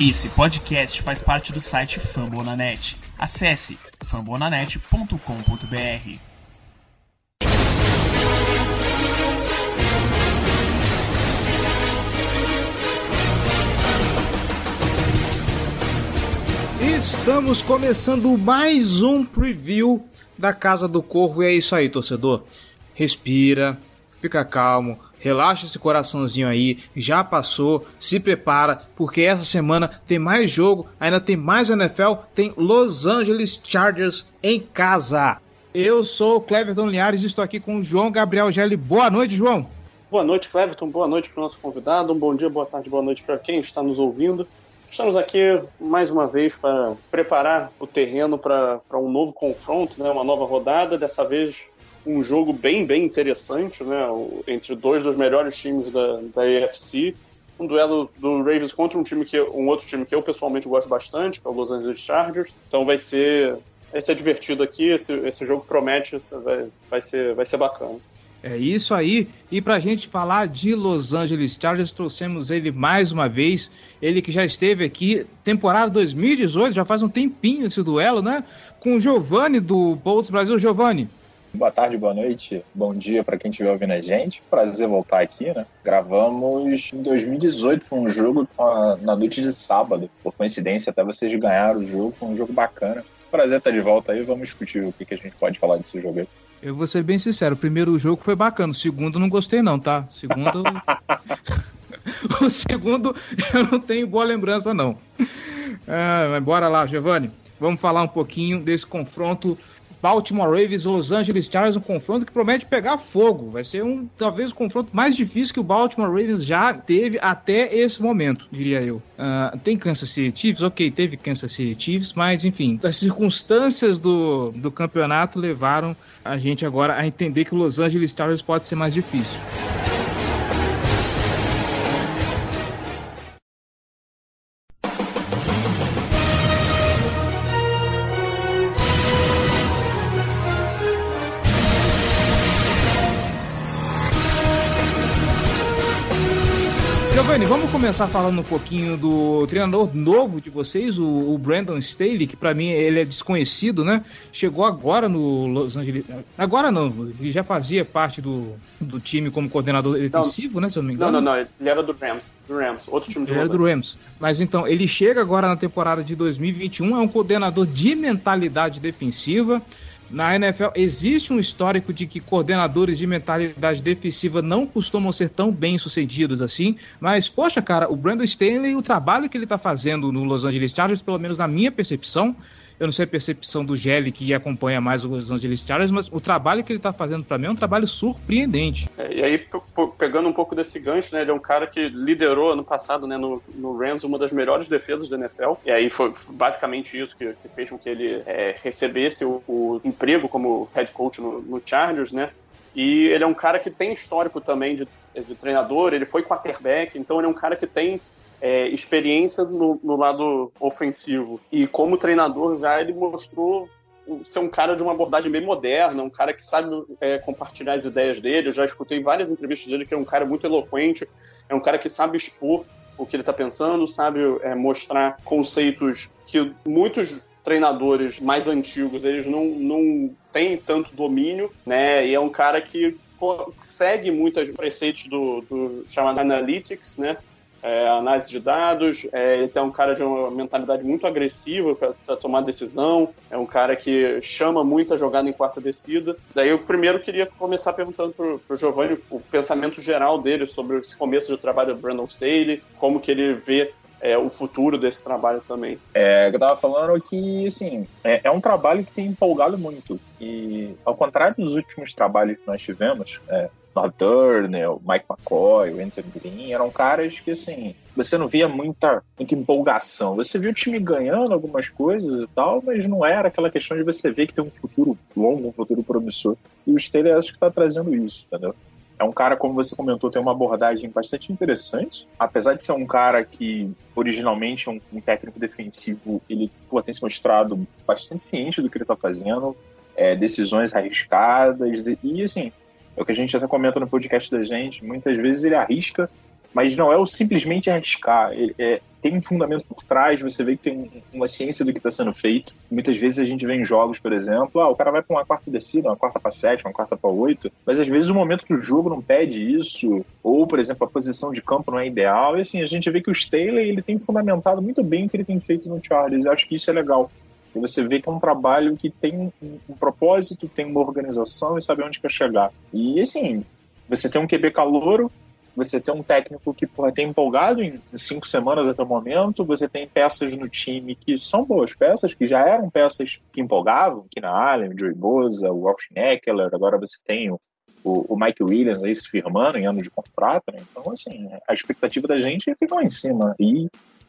Esse podcast faz parte do site Fambonanet. Acesse fambonanet.com.br. Estamos começando mais um preview da Casa do Corvo e é isso aí, torcedor. Respira, fica calmo, Relaxa esse coraçãozinho aí, já passou, se prepara, porque essa semana tem mais jogo, ainda tem mais NFL, tem Los Angeles Chargers em casa. Eu sou o Cleverton Linhares e estou aqui com o João Gabriel Gelli. Boa noite, João. Boa noite, Cleverton. Boa noite para o nosso convidado. Um bom dia, boa tarde, boa noite para quem está nos ouvindo. Estamos aqui mais uma vez para preparar o terreno para um novo confronto, né, uma nova rodada. Dessa vez um jogo bem, bem interessante, né? Entre dois dos melhores times da, da AFC. Um duelo do Ravens contra um time que um outro time que eu pessoalmente gosto bastante, que é o Los Angeles Chargers. Então vai ser vai ser divertido aqui. Esse, esse jogo promete, vai, vai, ser, vai ser bacana. É isso aí. E para a gente falar de Los Angeles Chargers, trouxemos ele mais uma vez. Ele que já esteve aqui, temporada 2018, já faz um tempinho esse duelo, né? Com o Giovanni do Bolts Brasil. Giovanni, Boa tarde, boa noite, bom dia para quem estiver ouvindo a gente. Prazer voltar aqui, né? Gravamos em 2018, foi um jogo na noite de sábado. Por coincidência, até vocês ganharam o jogo, foi um jogo bacana. Prazer estar de volta aí, vamos discutir o que, que a gente pode falar desse jogo aí. Eu vou ser bem sincero, o primeiro jogo foi bacana, o segundo não gostei não, tá? O segundo... o segundo eu não tenho boa lembrança não. Ah, mas bora lá, Giovanni. Vamos falar um pouquinho desse confronto Baltimore Ravens Los Angeles Chargers, um confronto que promete pegar fogo. Vai ser um, talvez, o confronto mais difícil que o Baltimore Ravens já teve até esse momento, diria eu. Uh, tem Kansas City Chiefs? Ok, teve Kansas City Chiefs, mas enfim, as circunstâncias do, do campeonato levaram a gente agora a entender que o Los Angeles Chargers pode ser mais difícil. Começar falando um pouquinho do treinador novo de vocês, o, o Brandon Staley, que para mim ele é desconhecido, né? Chegou agora no Los Angeles. Agora não, ele já fazia parte do, do time como coordenador defensivo, não, né? Se eu não me engano. Não, não, não. Ele era do Rams. Do Rams, outro time de Ele era do Rams. Mas então, ele chega agora na temporada de 2021, é um coordenador de mentalidade defensiva na NFL existe um histórico de que coordenadores de mentalidade defensiva não costumam ser tão bem sucedidos assim, mas poxa, cara, o Brandon Stanley, o trabalho que ele está fazendo no Los Angeles Chargers, pelo menos na minha percepção, eu não sei a percepção do Gelli que acompanha mais os Los Angeles Chargers, mas o trabalho que ele está fazendo para mim é um trabalho surpreendente. É, e aí, pegando um pouco desse gancho, né, ele é um cara que liderou ano passado né, no, no Rams uma das melhores defesas da NFL. E aí foi basicamente isso que, que fez com que ele é, recebesse o, o, emprego como head coach no, no Chargers, né? E ele é um cara que tem histórico também de, de treinador, ele foi quarterback, então ele é um cara que tem é, experiência no, no, lado ofensivo. E como treinador já ele mostrou ser um cara de uma abordagem bem moderna, um cara que sabe é, compartilhar as ideias dele. Eu já escutei várias entrevistas dele que é um cara muito eloquente, é um cara que sabe expor o que ele está pensando, sabe é, mostrar conceitos que muitos treinadores mais antigos eles não, não têm tanto domínio, né? E é um cara que segue muitos preceitos do, do chamado analytics, né? É, análise de dados, é, ele tem um cara de uma mentalidade muito agressiva para tomar decisão, é um cara que chama muito a jogada em quarta descida. Daí eu primeiro queria começar perguntando para o Giovanni o pensamento geral dele sobre esse começo de trabalho do Brandon Staley, como que ele vê é, o futuro desse trabalho também. É, eu tava falando que, assim, é, é, um trabalho que tem empolgado muito. E, ao contrário dos últimos trabalhos que nós tivemos, é, Turner, o Mike McCoy, o Anthony Green, eram caras que, assim, você não via muita, muita empolgação. Você viu o time ganhando algumas coisas e tal, mas não era aquela questão de você ver que tem um futuro longo, um futuro promissor. E o Staley acho que está trazendo isso, entendeu? É um cara, como você comentou, tem uma abordagem bastante interessante. Apesar de ser um cara que originalmente é um, um técnico defensivo, ele pô, tem se mostrado bastante ciente do que ele está fazendo, é, decisões arriscadas, e assim, é o que a gente até comenta no podcast da gente, muitas vezes ele arrisca, mas não é o simplesmente arriscar, ele, é, tem um fundamento por trás, você vê que tem uma ciência do que está sendo feito. Muitas vezes a gente vê em jogos, por exemplo, ah, o cara vai para uma quarta descida, uma quarta para sete, uma quarta para oito, mas às vezes o momento do jogo não pede isso, ou, por exemplo, a posição de campo não é ideal, e assim, a gente vê que o Staley, ele tem fundamentado muito bem o que ele tem feito no Chargers, eu acho que isso é legal. E você vê que é um trabalho que tem um, um propósito, tem uma organização e sabe onde quer chegar. E assim, você tem um QB calouro, você tem um técnico que porra, tem empolgado em cinco semanas até o momento, você tem peças no time que são boas peças, que já eram peças que empolgavam, que na Allen, o Joey Boza, o Walsh Neckler, agora você tem o, o, Mike Williams aí se firmando em ano de contrato, né? Então, assim, a expectativa da gente é lá em cima. E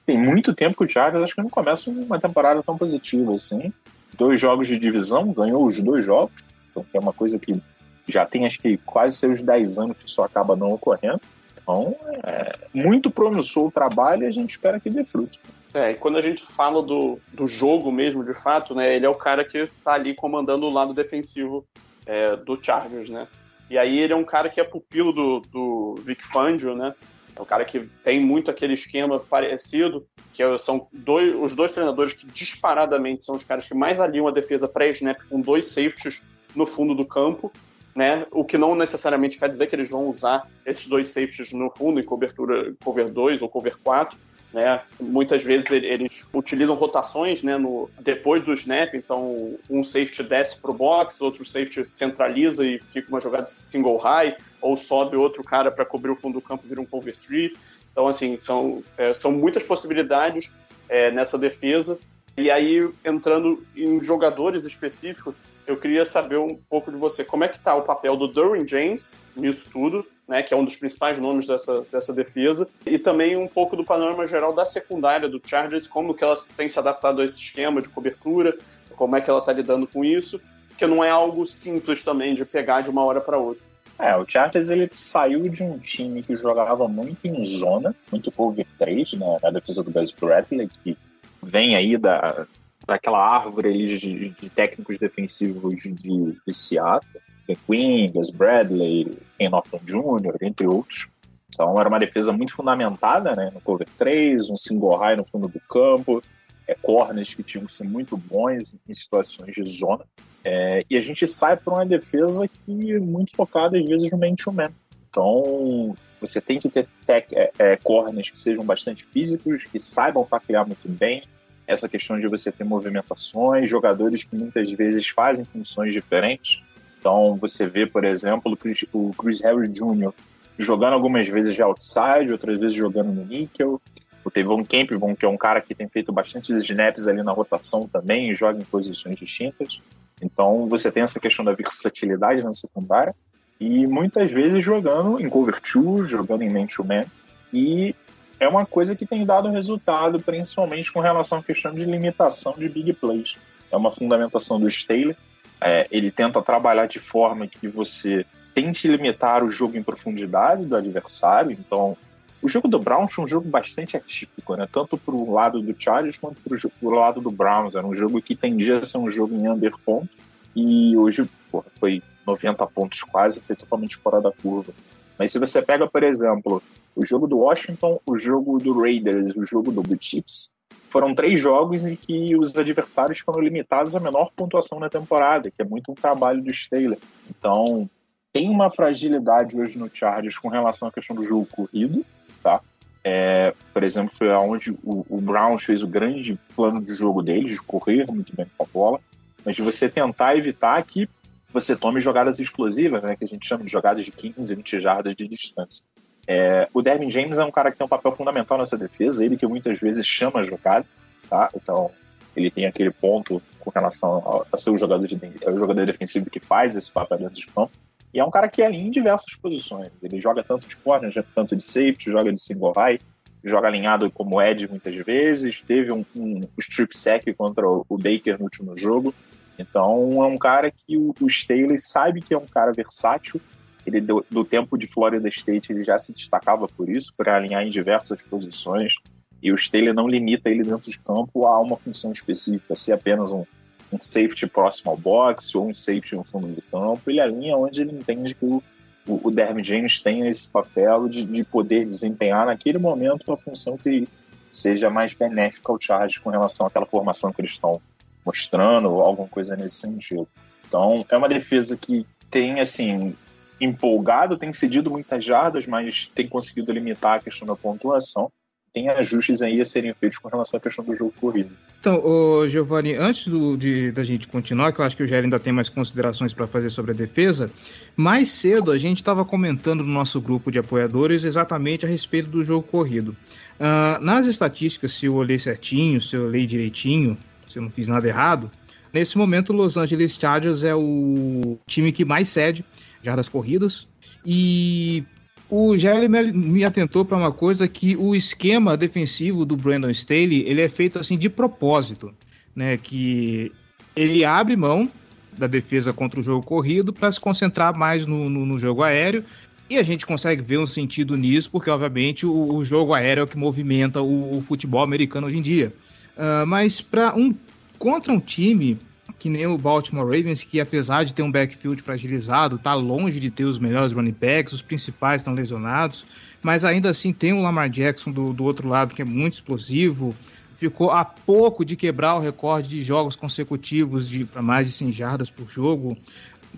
tem muito tempo que o Chargers acho que não começa uma temporada tão positiva assim. Dois jogos de divisão, ganhou os dois jogos, então é uma coisa que já tem acho que quase seus 10 anos que isso acaba não ocorrendo. Então, é muito promissor o trabalho e a gente espera que dê fruto. É, e quando a gente fala do, do jogo mesmo, de fato, né, ele é o cara que tá ali comandando o lado defensivo é, do Chargers, né? E aí ele é um cara que é pupilo do, do Vic Fangio, né? É um cara que tem muito aquele esquema parecido, que são dois, os dois treinadores que disparadamente são os caras que mais aliam a defesa pré-snap com dois safeties no fundo do campo né? O que não necessariamente quer dizer que eles vão usar esses dois safeties no fundo, em cobertura cover 2 ou cover 4. Né? Muitas vezes eles utilizam rotações né, no, depois do snap, então um safety desce para o box, outro safety centraliza e fica uma jogada single high, ou sobe outro cara para cobrir o fundo do campo e vira um cover 3. Então, assim, são, é, são muitas possibilidades é, nessa defesa e aí, entrando em jogadores específicos, eu queria saber um pouco de você. Como é que está o papel do Derwin James nisso tudo, né, que é um dos principais nomes dessa, dessa defesa, e também um pouco do panorama geral da secundária do Chargers, como que ela tem se adaptado a esse esquema de cobertura, como é que ela está lidando com isso, que não é algo simples também de pegar de uma hora para outra. É, o Chargers ele saiu de um time que jogava muito em zona, muito cover 3, né, na defesa do Gus Bradley, que vem aí da, daquela árvore de, de técnicos defensivos de, de Seattle, Ken Quinn, Gus Bradley, Ken Norton Jr., entre outros. Então era uma defesa muito fundamentada né, no cover 3, um single high no fundo do campo, é, corners que tinham que ser muito bons em situações de zona. É, e a gente sai para uma defesa que é muito focada às vezes no man-to-man. Então, você tem que ter tech, é, é, corners que sejam bastante físicos, que saibam taclear muito bem. Essa questão de você ter movimentações, jogadores que muitas vezes fazem funções diferentes. Então, você vê, por exemplo, o Chris, Harry Jr. jogando algumas vezes de outside, outras vezes jogando no níquel. O Tevon Campbell, que é um cara que tem feito bastante snaps ali na rotação também, joga em posições distintas. Então, você tem essa questão da versatilidade na secundária e muitas vezes jogando em cover 2, jogando em man-to-man. E é uma coisa que tem dado resultado, principalmente com relação à questão de limitação de big plays. É uma fundamentação do Staley. É, ele tenta trabalhar de forma que você tente limitar o jogo em profundidade do adversário. Então, o jogo do Browns foi um jogo bastante atípico, né? Tanto para o lado do Chargers quanto para o lado do Browns. Era um jogo que tendia a ser um jogo em under ponto. E hoje porra, foi 90 pontos quase, foi totalmente fora da curva. Mas se você pega, por exemplo, o jogo do Washington, o jogo do Raiders, o jogo do Blue Chips, foram três jogos em que os adversários foram limitados à menor pontuação na temporada, que é muito um trabalho do Staley. Então, tem uma fragilidade hoje no Chargers com relação à questão do jogo corrido, tá? É, por exemplo, foi onde o, o Browns fez o grande plano de jogo deles, de correr muito bem com a bola, mas de você tentar evitar que você tome jogadas explosivas, né, que a gente chama de jogadas de 15, 20 jardas de distância. É, o Dervin James é um cara que tem um papel fundamental nessa defesa, ele que muitas vezes chama a jogada, tá? Então, ele tem aquele ponto com relação a, ser o jogador, de, o jogador defensivo que faz esse papel dentro de campo. E é um cara que é ali em diversas posições. Ele joga tanto de corner, tanto de safety, joga de single high, joga alinhado como Ed muitas vezes. Teve um, um strip sack contra o Baker no último jogo. Então é um cara que o, o Staley sabe que é um cara versátil. Ele do, do tempo de Florida State ele já se destacava por isso, por alinhar em diversas posições. E o Staley não limita ele dentro de campo a uma função específica, se apenas um, um safety próximo ao box ou um safety no fundo do campo. Ele alinha onde ele entende que o, o, o James tem esse papel de, de poder desempenhar naquele momento a função que, seja mais benéfica ao Chargers com relação àquela formação que eles estão mostrando, alguma coisa nesse sentido. Então, é uma defesa que tem, assim, empolgado, tem cedido muitas jardas, mas tem conseguido limitar a questão da pontuação. Tem ajustes aí a serem feitos com relação à questão do jogo corrido. Então, ô, Giovanni, antes do, de, da gente continuar, que eu acho que o Jair ainda tem mais considerações para fazer sobre a defesa, mais cedo a gente estava comentando no nosso grupo de apoiadores exatamente a respeito do jogo corrido. Uh, nas estatísticas, se eu olhei certinho, se eu olhei direitinho, se eu não fiz nada errado, nesse momento o Los Angeles Chargers é o time que mais cede jardas corridas. E o Gelli me atentou para uma coisa que o esquema defensivo do Brandon Staley ele é feito assim de propósito, né? Que ele abre mão da defesa contra o jogo corrido para se concentrar mais no, no, no, jogo aéreo. E a gente consegue ver um sentido nisso, porque obviamente o, o jogo aéreo é o que movimenta o, o futebol americano hoje em dia. Uh, mas para um contra um time que nem o Baltimore Ravens, que apesar de ter um backfield fragilizado, tá longe de ter os melhores running backs, os principais estão lesionados, mas ainda assim tem o Lamar Jackson do, do outro lado que é muito explosivo, ficou a pouco de quebrar o recorde de jogos consecutivos de para mais de 100 jardas por jogo.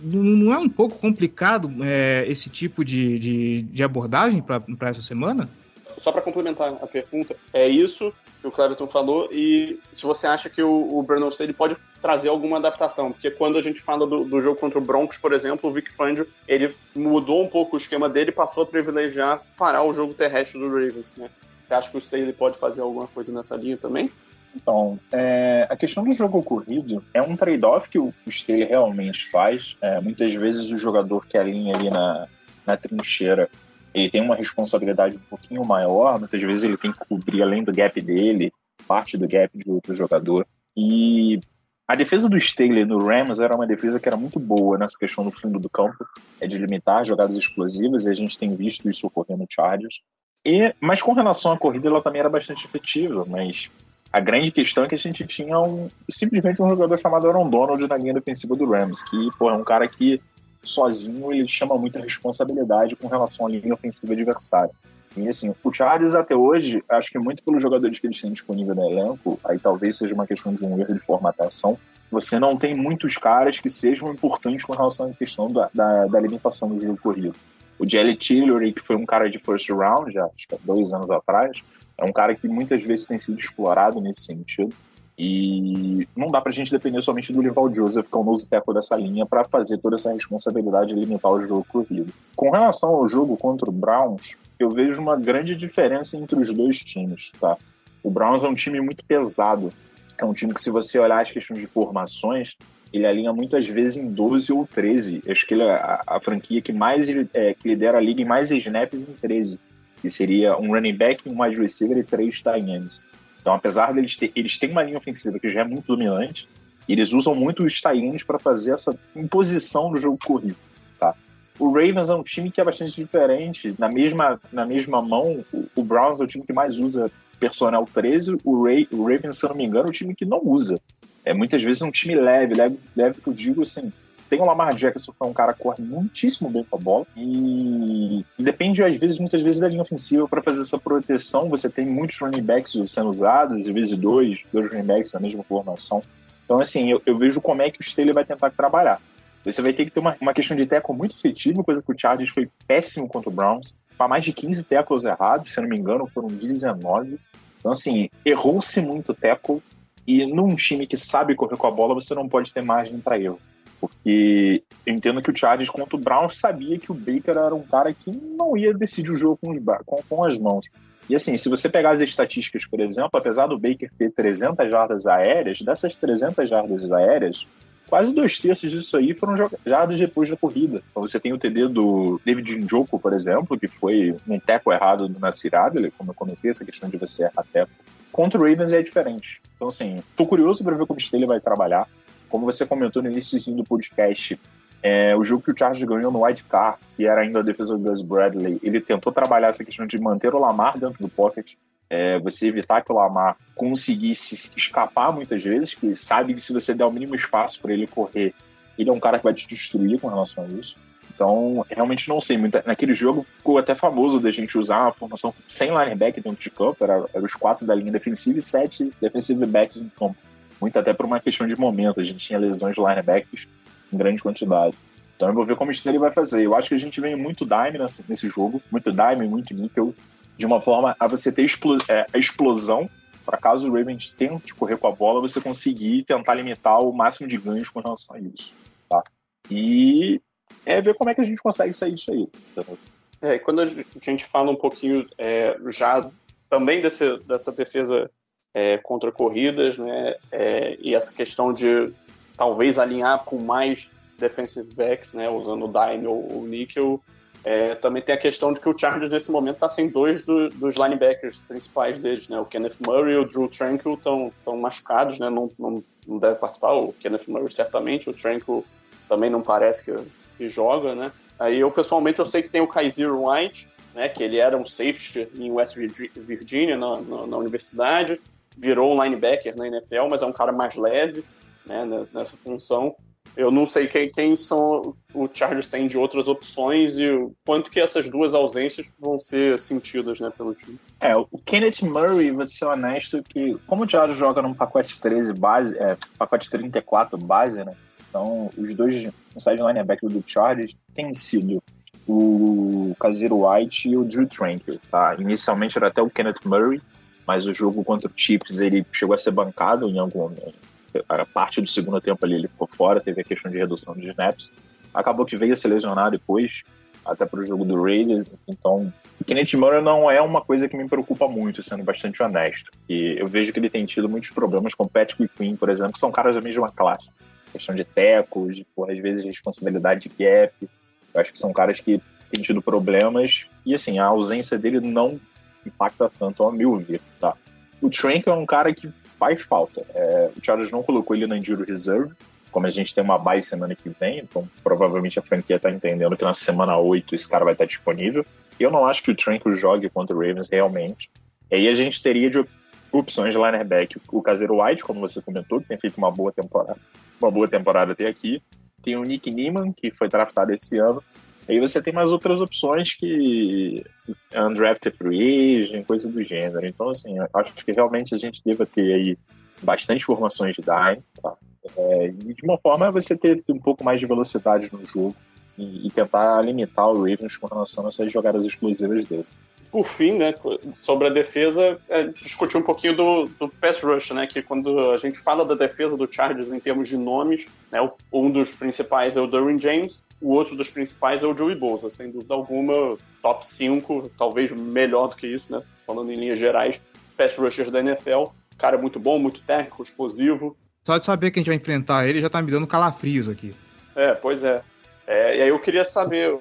Não é um pouco complicado é, esse tipo de, de, de abordagem para essa semana? Só para complementar a pergunta, é isso que o Cleverton falou e se você acha que o, o Brandon Staley pode trazer alguma adaptação, porque quando a gente fala do, do, jogo contra o Broncos, por exemplo, o Vic Fangio, ele mudou um pouco o esquema dele e passou a privilegiar parar o jogo terrestre do Ravens, né? Você acha que o Staley pode fazer alguma coisa nessa linha também? Então, é, a questão do jogo corrido é um trade-off que o Staley realmente faz. É, muitas vezes o jogador que alinha ali na, na trincheira ele tem uma responsabilidade um pouquinho maior, muitas vezes ele tem que cobrir além do gap dele, parte do gap de outro jogador. E a defesa do Staley no Rams era uma defesa que era muito boa nessa questão do fundo do campo, é de limitar jogadas explosivas, e a gente tem visto isso ocorrer no Chargers. E, mas com relação à corrida, ela também era bastante efetiva, mas a grande questão é que a gente tinha um, simplesmente um jogador chamado Aaron Donald na linha defensiva do Rams, que pô, é um cara que sozinho ele chama muita responsabilidade com relação à linha ofensiva adversária. E assim, o Chargers até hoje, acho que muito pelos jogadores que eles têm disponível no elenco, aí talvez seja uma questão de um erro de formatação, você não tem muitos caras que sejam importantes com relação à questão da, da, da limitação do jogo corrido. O Jelly Tillery, que foi um cara de first round, já acho que há dois anos atrás, é um cara que muitas vezes tem sido explorado nesse sentido. E não dá pra gente depender somente do Lival Joseph, que é o novo tackle dessa linha, para fazer toda essa responsabilidade de limitar o jogo corrido. Com relação ao jogo contra o Browns, eu vejo uma grande diferença entre os dois times, tá? O Browns é um time muito pesado. É um time que, se você olhar as questões de formações, ele alinha muitas vezes em 12 ou 13. Acho que ele é a, a franquia que mais é, que lidera a liga em mais snaps em 13. Que seria um running back, um wide receiver e três tight ends. Então, apesar deles ter, eles têm uma linha ofensiva que já é muito dominante, eles usam muito os tie para fazer essa imposição do jogo corrido. O Ravens é um time que é bastante diferente. Na mesma, na mesma mão, o, o Browns é o time que mais usa personnel 13, o, Ray, o Ravens, se eu não me engano, é o time que não usa. É muitas vezes um time leve, leve, leve que eu digo assim, tem o Lamar Jackson, que é um cara que corre muitíssimo bem com a bola. E, depende, às vezes, muitas vezes, da linha ofensiva para fazer essa proteção. Você tem muitos running backs sendo usados, às vezes dois, dois running backs na mesma formação. Então, assim, eu, eu vejo como é que o Staley vai tentar trabalhar. Você vai ter que ter uma, uma questão de teco muito efetiva, coisa que o Chargers foi péssimo contra o Browns. Para mais de 15 tecos errados, se eu não me engano, foram 19. Então, assim, errou-se muito teco. E num time que sabe correr com a bola, você não pode ter margem para erro. Porque eu entendo que o Chargers contra o Browns sabia que o Baker era um cara que não ia decidir o jogo com, os, com, com as mãos. E assim, se você pegar as estatísticas, por exemplo, apesar do Baker ter 300 jardas aéreas, dessas 300 jardas aéreas, quase dois terços disso aí foram jardas depois da corrida. Então você tem o TD do David Njoku, por exemplo, que foi um teco errado do Nasir Adler, como eu comentei, essa questão de você errar teco. Contra o Ravens é diferente. Então assim, tô curioso para ver como ele vai trabalhar. Como você comentou no início do podcast, é, o jogo que o Chargers ganhou no White Car, que era ainda a defesa do Gus Bradley, ele tentou trabalhar essa questão de manter o Lamar dentro do pocket, é, você evitar que o Lamar conseguisse escapar muitas vezes, que sabe que se você der o mínimo espaço para ele correr, ele é um cara que vai te destruir com relação a isso. Então, realmente não sei. Naquele jogo ficou até famoso da gente usar uma formação sem linebacker dentro de campo, era, era os quatro da linha defensiva e sete defensive backs em campo. Muito até por uma questão de momento, a gente tinha lesões de linebackers em grande quantidade. Então eu vou ver como o Steelers vai fazer. Eu acho que a gente vem muito dime nesse jogo, muito dime, muito níquel, de uma forma a você ter é, a explosão para caso o Ravens tente correr com a bola, você conseguir tentar limitar o máximo de ganhos com relação a isso. Tá? E é ver como é que a gente consegue sair disso aí. É, quando a gente fala um pouquinho é, já também desse, dessa defesa é, contra corridas, né, é, e essa questão de talvez alinhar com mais defensive backs, né, usando o Dime ou o Nickel, é, também tem a questão de que o Chargers nesse momento está sem dois do, dos linebackers principais deles, né? O Kenneth Murray e o Drew Tranquil estão machucados, né? Não, não, não deve participar. O Kenneth Murray certamente, o Tranquil também não parece que, que joga, né? Aí eu pessoalmente eu sei que tem o Kaiser White, né? Que ele era um safety em West Virginia na, na, na universidade, virou um linebacker na NFL, mas é um cara mais leve, né? Nessa função. Eu não sei quem, quem são o Chargers tem de outras opções e o quanto que essas duas ausências vão ser sentidas né, pelo time. É, o Kenneth Murray, vou ser honesto, que como o Chargers joga num pacote 13 base, é, pacote 34 base, né? Então, os dois inside linebacker do Chargers têm sido o Kazir White e o Drew Tranquil, tá? Inicialmente era até o Kenneth Murray, mas o jogo contra o Chiefs ele chegou a ser bancado em algum a parte do segundo tempo ali ele ficou fora, teve a questão de redução de snaps. Acabou que veio a se lesionar depois, até para o jogo do Raiders. Então, o Kenneth Murray não é uma coisa que me preocupa muito, sendo bastante honesto. E eu vejo que ele tem tido muitos problemas com Patrick Quinn, por exemplo, que são caras da mesma classe. Questão de tecos, de, às vezes responsabilidade de gap. Eu acho que são caras que têm tido problemas. E assim, a ausência dele não impacta tanto ao meu ver, tá? O Trank é um cara que faz falta. É, o Chargers não colocou ele na Injury Reserve, como a gente tem uma bye semana que vem, então provavelmente a franquia está entendendo que na semana 8 esse cara vai estar disponível. Eu não acho que o Tranquil jogue contra o Ravens realmente. E aí a gente teria de opções de linebacker o Caseiro White, como você comentou, que tem feito uma boa temporada, uma boa temporada até aqui. Tem o Nick Neiman, que foi draftado esse ano. Aí você tem mais outras opções que undrafted free agent, coisa do gênero. Então, assim, acho que realmente a gente deva ter aí bastante formações de dime, tá? É, e de uma forma você ter um pouco mais de velocidade no jogo e, e tentar limitar o Ravens com relação a essas jogadas explosivas dele por fim, né, sobre a defesa, é, discutir um pouquinho do, do pass rush, né, que quando a gente fala da defesa do Chargers em termos de nomes, né, um dos principais é o Derwin James, o outro dos principais é o Joey Bosa, sem dúvida alguma, top 5, talvez melhor do que isso, né, falando em linhas gerais, pass rushers da NFL, cara muito bom, muito técnico, explosivo. Só de saber que a gente vai enfrentar ele já tá me dando calafrios aqui. É, pois é. é e aí eu queria saber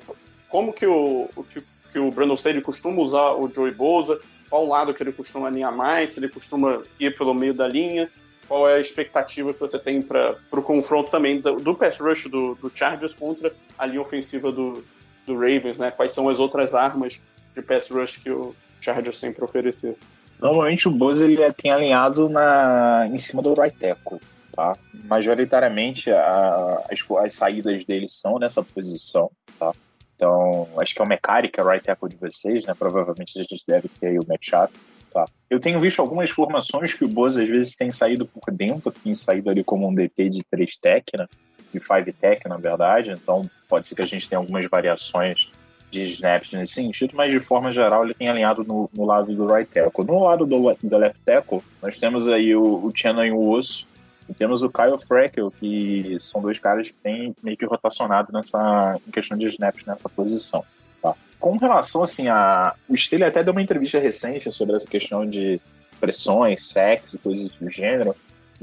como que o, o que que o Brandon Staley costuma usar o Joey Bosa, qual lado que ele costuma alinhar mais, se ele costuma ir pelo meio da linha, qual é a expectativa que você tem para o confronto também do, do pass rush do, do, Chargers contra a linha ofensiva do, do Ravens, né? Quais são as outras armas de pass rush que o Chargers sempre oferecer? Normalmente o Bosa ele é, tem alinhado na, em cima do right tackle, tá? Majoritariamente a, as, as saídas dele são nessa posição, tá? Então, acho que é o mecânico, é o right tackle de vocês, né? Provavelmente a gente deve ter aí o matchup. Tá. Eu tenho visto algumas formações que o Boza às vezes tem saído por dentro, tem saído ali como um DT de 3 tech, né? De 5 tech, na verdade. Então, pode ser que a gente tenha algumas variações de snaps nesse sentido, mas de forma geral ele tem alinhado no, no lado do right tackle. No lado do, do left tackle, nós temos aí o, o e o Osso, e temos o Kyle Freckle, que são dois caras que têm meio que rotacionado nessa, em questão de snaps nessa posição. Tá? Com relação, assim, a... O Staley até deu uma entrevista recente sobre essa questão de pressões, sexo e coisas do gênero.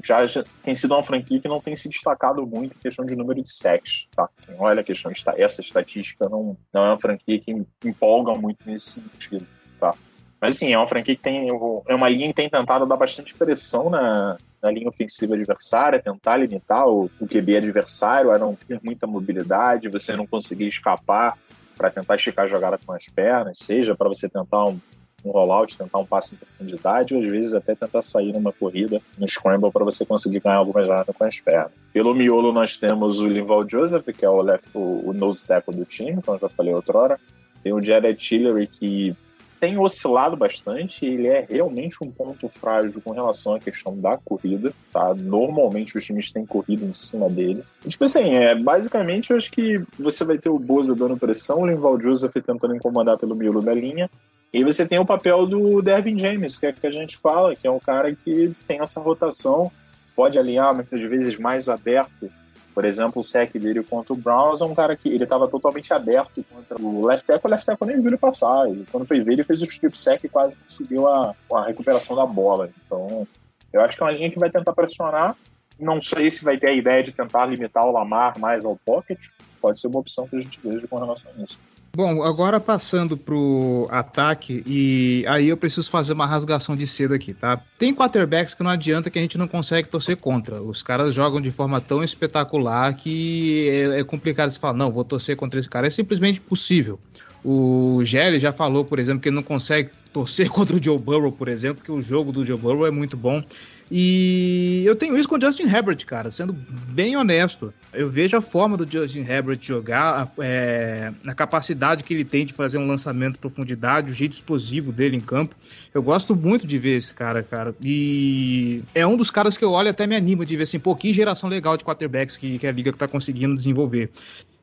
Já, já tem sido uma franquia que não tem se destacado muito em questão de número de sexos, tá? Quem olha a questão de essa estatística não, não é uma franquia que empolga muito nesse sentido, tá? Mas assim, é uma franquia que tem. É uma linha que tem tentado dar bastante pressão na, na linha ofensiva adversária, tentar limitar o, o QB adversário a não ter muita mobilidade, você não conseguir escapar para tentar esticar a jogada com as pernas, seja para você tentar um, um rollout, tentar um passe em profundidade, ou às vezes até tentar sair numa corrida, no scramble, para você conseguir ganhar algumas jardas com as pernas. Pelo miolo, nós temos o Linval Joseph, que é o, left, o, o nose tackle do time, como eu já falei outra hora. Tem o Jared Tillery, que tem oscilado bastante ele é realmente um ponto frágil com relação à questão da corrida, tá? Normalmente os times têm corrida em cima dele. E, tipo assim, é, basicamente eu acho que você vai ter o Boza dando pressão, o Linval Joseph tentando incomodar pelo miolo da linha, e você tem o papel do Dervin James, que é que a gente fala, que é um cara que tem essa rotação, pode alinhar muitas vezes mais aberto por exemplo, o sec dele contra o Browns é um cara que ele estava totalmente aberto contra o left tackle, o left tackle nem viu ele passar. Ele, quando foi ver, ele fez o strip sec e quase conseguiu a, a recuperação da bola. Então, eu acho que é uma linha que vai tentar pressionar. Não sei se vai ter a ideia de tentar limitar o Lamar mais ao pocket. Pode ser uma opção que a gente veja com relação a isso. Bom, agora passando pro ataque, e aí eu preciso fazer uma rasgação de cedo aqui, tá? Tem quarterbacks que não adianta que a gente não consegue torcer contra. Os caras jogam de forma tão espetacular que é, é complicado você falar, não, vou torcer contra esse cara. É simplesmente possível. O Gelli já falou, por exemplo, que ele não consegue torcer contra o Joe Burrow, por exemplo, que o jogo do Joe Burrow é muito bom. E eu tenho isso com o Justin Herbert, cara, sendo bem honesto. Eu vejo a forma do Justin Herbert jogar, é, a capacidade que ele tem de fazer um lançamento de profundidade, o jeito explosivo dele em campo. Eu gosto muito de ver esse cara, cara. E é um dos caras que eu olho até me anima de ver assim, pô, que geração legal de quarterbacks que, que a liga está conseguindo desenvolver.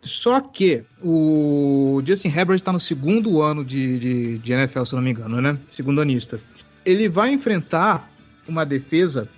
Só que o Justin Herbert está no segundo ano de, de, de NFL, se não me engano, né? Segundo anista. Ele vai enfrentar uma defesa,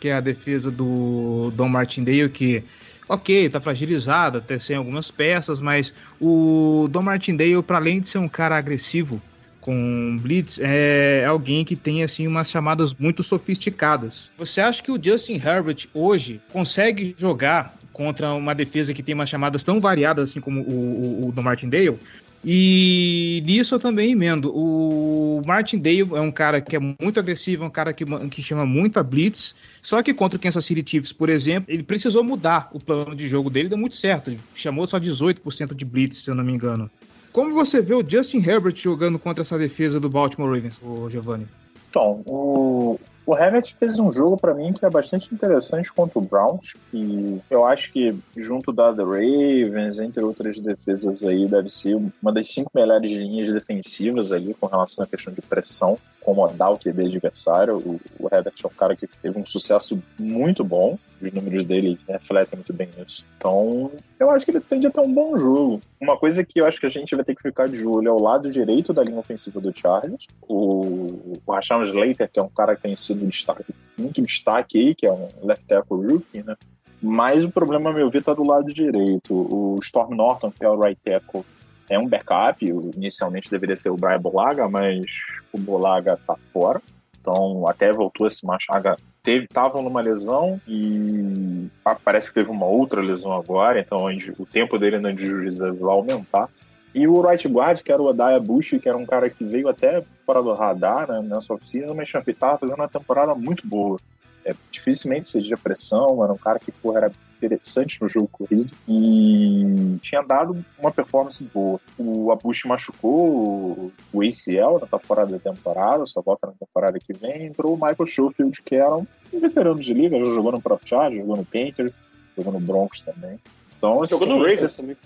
que é a defesa do Don Martindale, que, ok, tá fragilizada, até sem algumas peças, mas o Don Martindale, para além de ser um cara agressivo com blitz, é alguém que tem assim umas chamadas muito sofisticadas. Você acha que o Justin Herbert hoje consegue jogar contra uma defesa que tem umas chamadas tão variadas assim como o, o, o do Martindale? E nisso eu também emendo. O Martindale é um cara que é muito agressivo, é um cara que, que chama muita blitz. Só que contra o Kansas City Chiefs, por exemplo, ele precisou mudar o plano de jogo dele, deu muito certo. Ele chamou só 18% de blitz, se eu não me engano. Como você vê o Justin Herbert jogando contra essa defesa do Baltimore Ravens, Giovanni? Então, o, o Hammett fez um jogo para mim que é bastante interessante contra o Browns, e eu acho que junto da The Ravens, entre outras defesas aí, deve ser uma das cinco melhores linhas defensivas ali com relação à questão de pressão, comodar o QB adversário. O, o Herbert é um cara que teve um sucesso muito bom, os números dele refletem muito bem isso. Então, eu acho que ele tende a ter um bom jogo. Uma coisa que eu acho que a gente vai ter que ficar de olho é o lado direito da linha ofensiva do Chargers. O, o Rashawn Slater, que é um cara que tem sido destaque, muito destaque aí, que é um left tackle rookie, né? Mas o problema, a meu ver, está do lado direito. O Storm Norton, que é o right tackle, é um backup. Inicialmente deveria ser o Brian Bolaga, mas o Bolaga está fora. Então, até voltou a se machucar teve tava numa lesão e ah, parece que teve uma outra lesão agora, então o tempo dele na juíza vai aumentar. E o right guard, que era o Odaya Bush, que era um cara que veio até fora do radar né, nessa oficina, mas estava fazendo uma temporada muito boa. É, dificilmente cedia pressão, era um cara que porra, era interessante no jogo corrido e tinha dado uma performance boa. O Abush machucou o ACL, tá fora da temporada, só volta na temporada que vem. Entrou o Michael Schofield, que era um veterano de liga, já jogou no próprio Chargers, jogou no Painter, jogou no Broncos também. Então, jogou no Ravens também.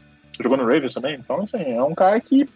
Jogou no Ravens também? Então, assim, é um cara que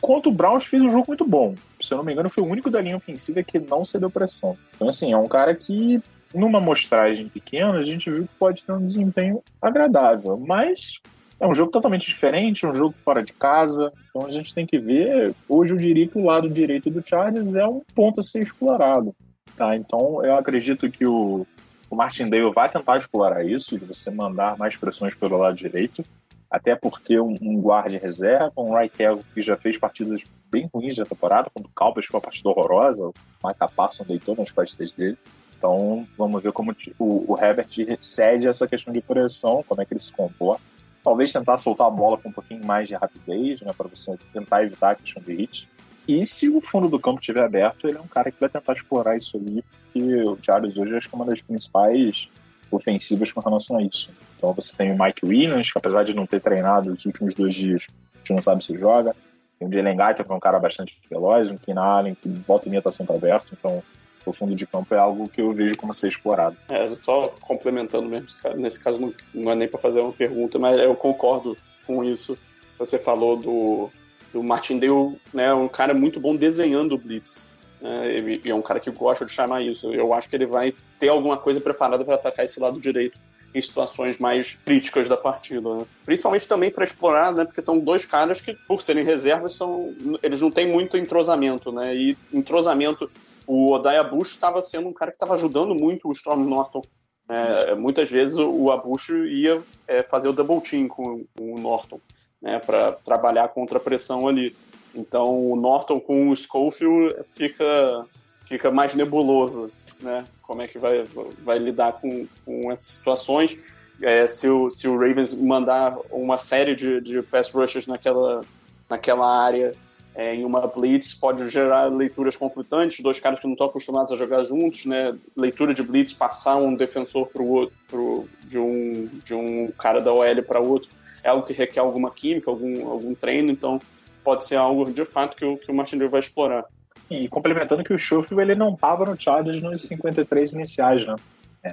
contra o Browns fez um jogo muito bom. Se eu não me engano, foi o único da linha ofensiva que não cedeu pressão. Então, assim, é um cara que numa amostragem pequena, a gente viu que pode ter um desempenho agradável, mas é um jogo totalmente diferente, um jogo fora de casa, então a gente tem que ver. Hoje eu diria que o lado direito do Chargers é um ponto a ser explorado. Tá? Então eu acredito que o, o Martindale vai tentar explorar isso, de você mandar mais pressões pelo lado direito, até porque um, um guarda reserva, um right que já fez partidas bem ruins da temporada, quando o Calpas foi uma partida horrorosa, o Micah Parsons deitou nas partidas dele. Então, vamos ver como o, o Herbert cede essa questão de pressão, como é que ele se comporta. Talvez tentar soltar a bola com um pouquinho mais de rapidez, né, para você tentar evitar a questão de hit. E se o fundo do campo estiver aberto, ele é um cara que vai tentar explorar isso ali, porque o Charles hoje acho que é uma das principais ofensivas com relação a isso. Então você tem o Mike Williams, que apesar de não ter treinado os últimos dois dias, a gente não sabe se joga. Tem o Jalen Gaita, que é um cara bastante veloz, um Keenan Allen, que volta e meia tá sempre aberto, então o fundo de campo é algo que eu vejo como ser explorado. É, só complementando mesmo, nesse caso não, não é nem para fazer uma pergunta, mas eu concordo com isso. Você falou do, do Martindale, né, um cara muito bom desenhando o blitz. Né, e é um cara que gosta de chamar isso. Eu acho que ele vai ter alguma coisa preparada para atacar esse lado direito em situações mais críticas da partida. Né? Principalmente também para explorar, né? Porque são dois caras que, por serem reservas, são eles não têm muito entrosamento, né? E entrosamento, o Odai Bush estava sendo um cara que estava ajudando muito o Storm Norton. É, muitas vezes o Abush ia é, fazer o double team com, com o Norton, né? Para trabalhar contra a pressão ali. Então o Norton com o Schofield fica fica mais nebuloso, né? como é que vai, vai lidar com, com essas situações. É, se, o, se o Ravens mandar uma série de, de pass rushers naquela, naquela área é, em uma blitz, pode gerar leituras conflitantes, dois caras que não estão acostumados a jogar juntos, né? Leitura de blitz, passar um defensor para o outro, pro, de, um, de um cara da OL para outro, é algo que requer alguma química, algum, algum treino, então pode ser algo de fato que o, que o Martin vai explorar. E complementando que o Schofield ele não estava no Chargers nos 53 iniciais, né?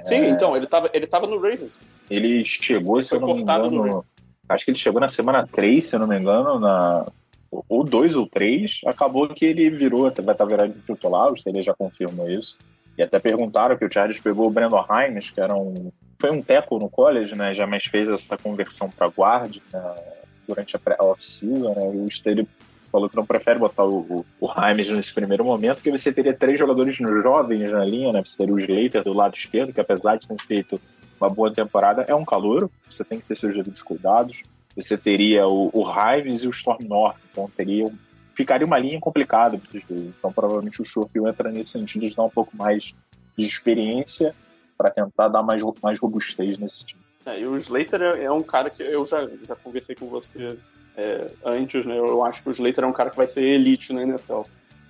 Sim, é... então, ele estava ele tava no Ravens. Ele chegou, ele se eu não me engano. Acho que ele chegou na semana 3, se eu não me engano, na. Ou 2 ou 3. Acabou que ele virou, vai estar virado titular, o ele já confirmou isso. E até perguntaram que o Chargers pegou o Brandon Himes, que era um. Foi um teco no college, né? Já mais fez essa conversão para guard né? durante a off-season, né? E o Staley falou que não prefere botar o, o, o nesse primeiro momento, porque você teria três jogadores jovens na linha, né? Você teria o Slater do lado esquerdo, que apesar de ter feito uma boa temporada, é um calouro, você tem que ter seus devidos cuidados. Você teria o, o Himes e o Storm North, então teria, ficaria uma linha complicada muitas vezes. Então provavelmente o Schofield entra nesse sentido de dar um pouco mais de experiência para tentar dar mais, mais robustez nesse time. É, e o Slater é, é um cara que eu já, já conversei com você é, antes, né? Eu acho que o Slater é um cara que vai ser elite na NFL.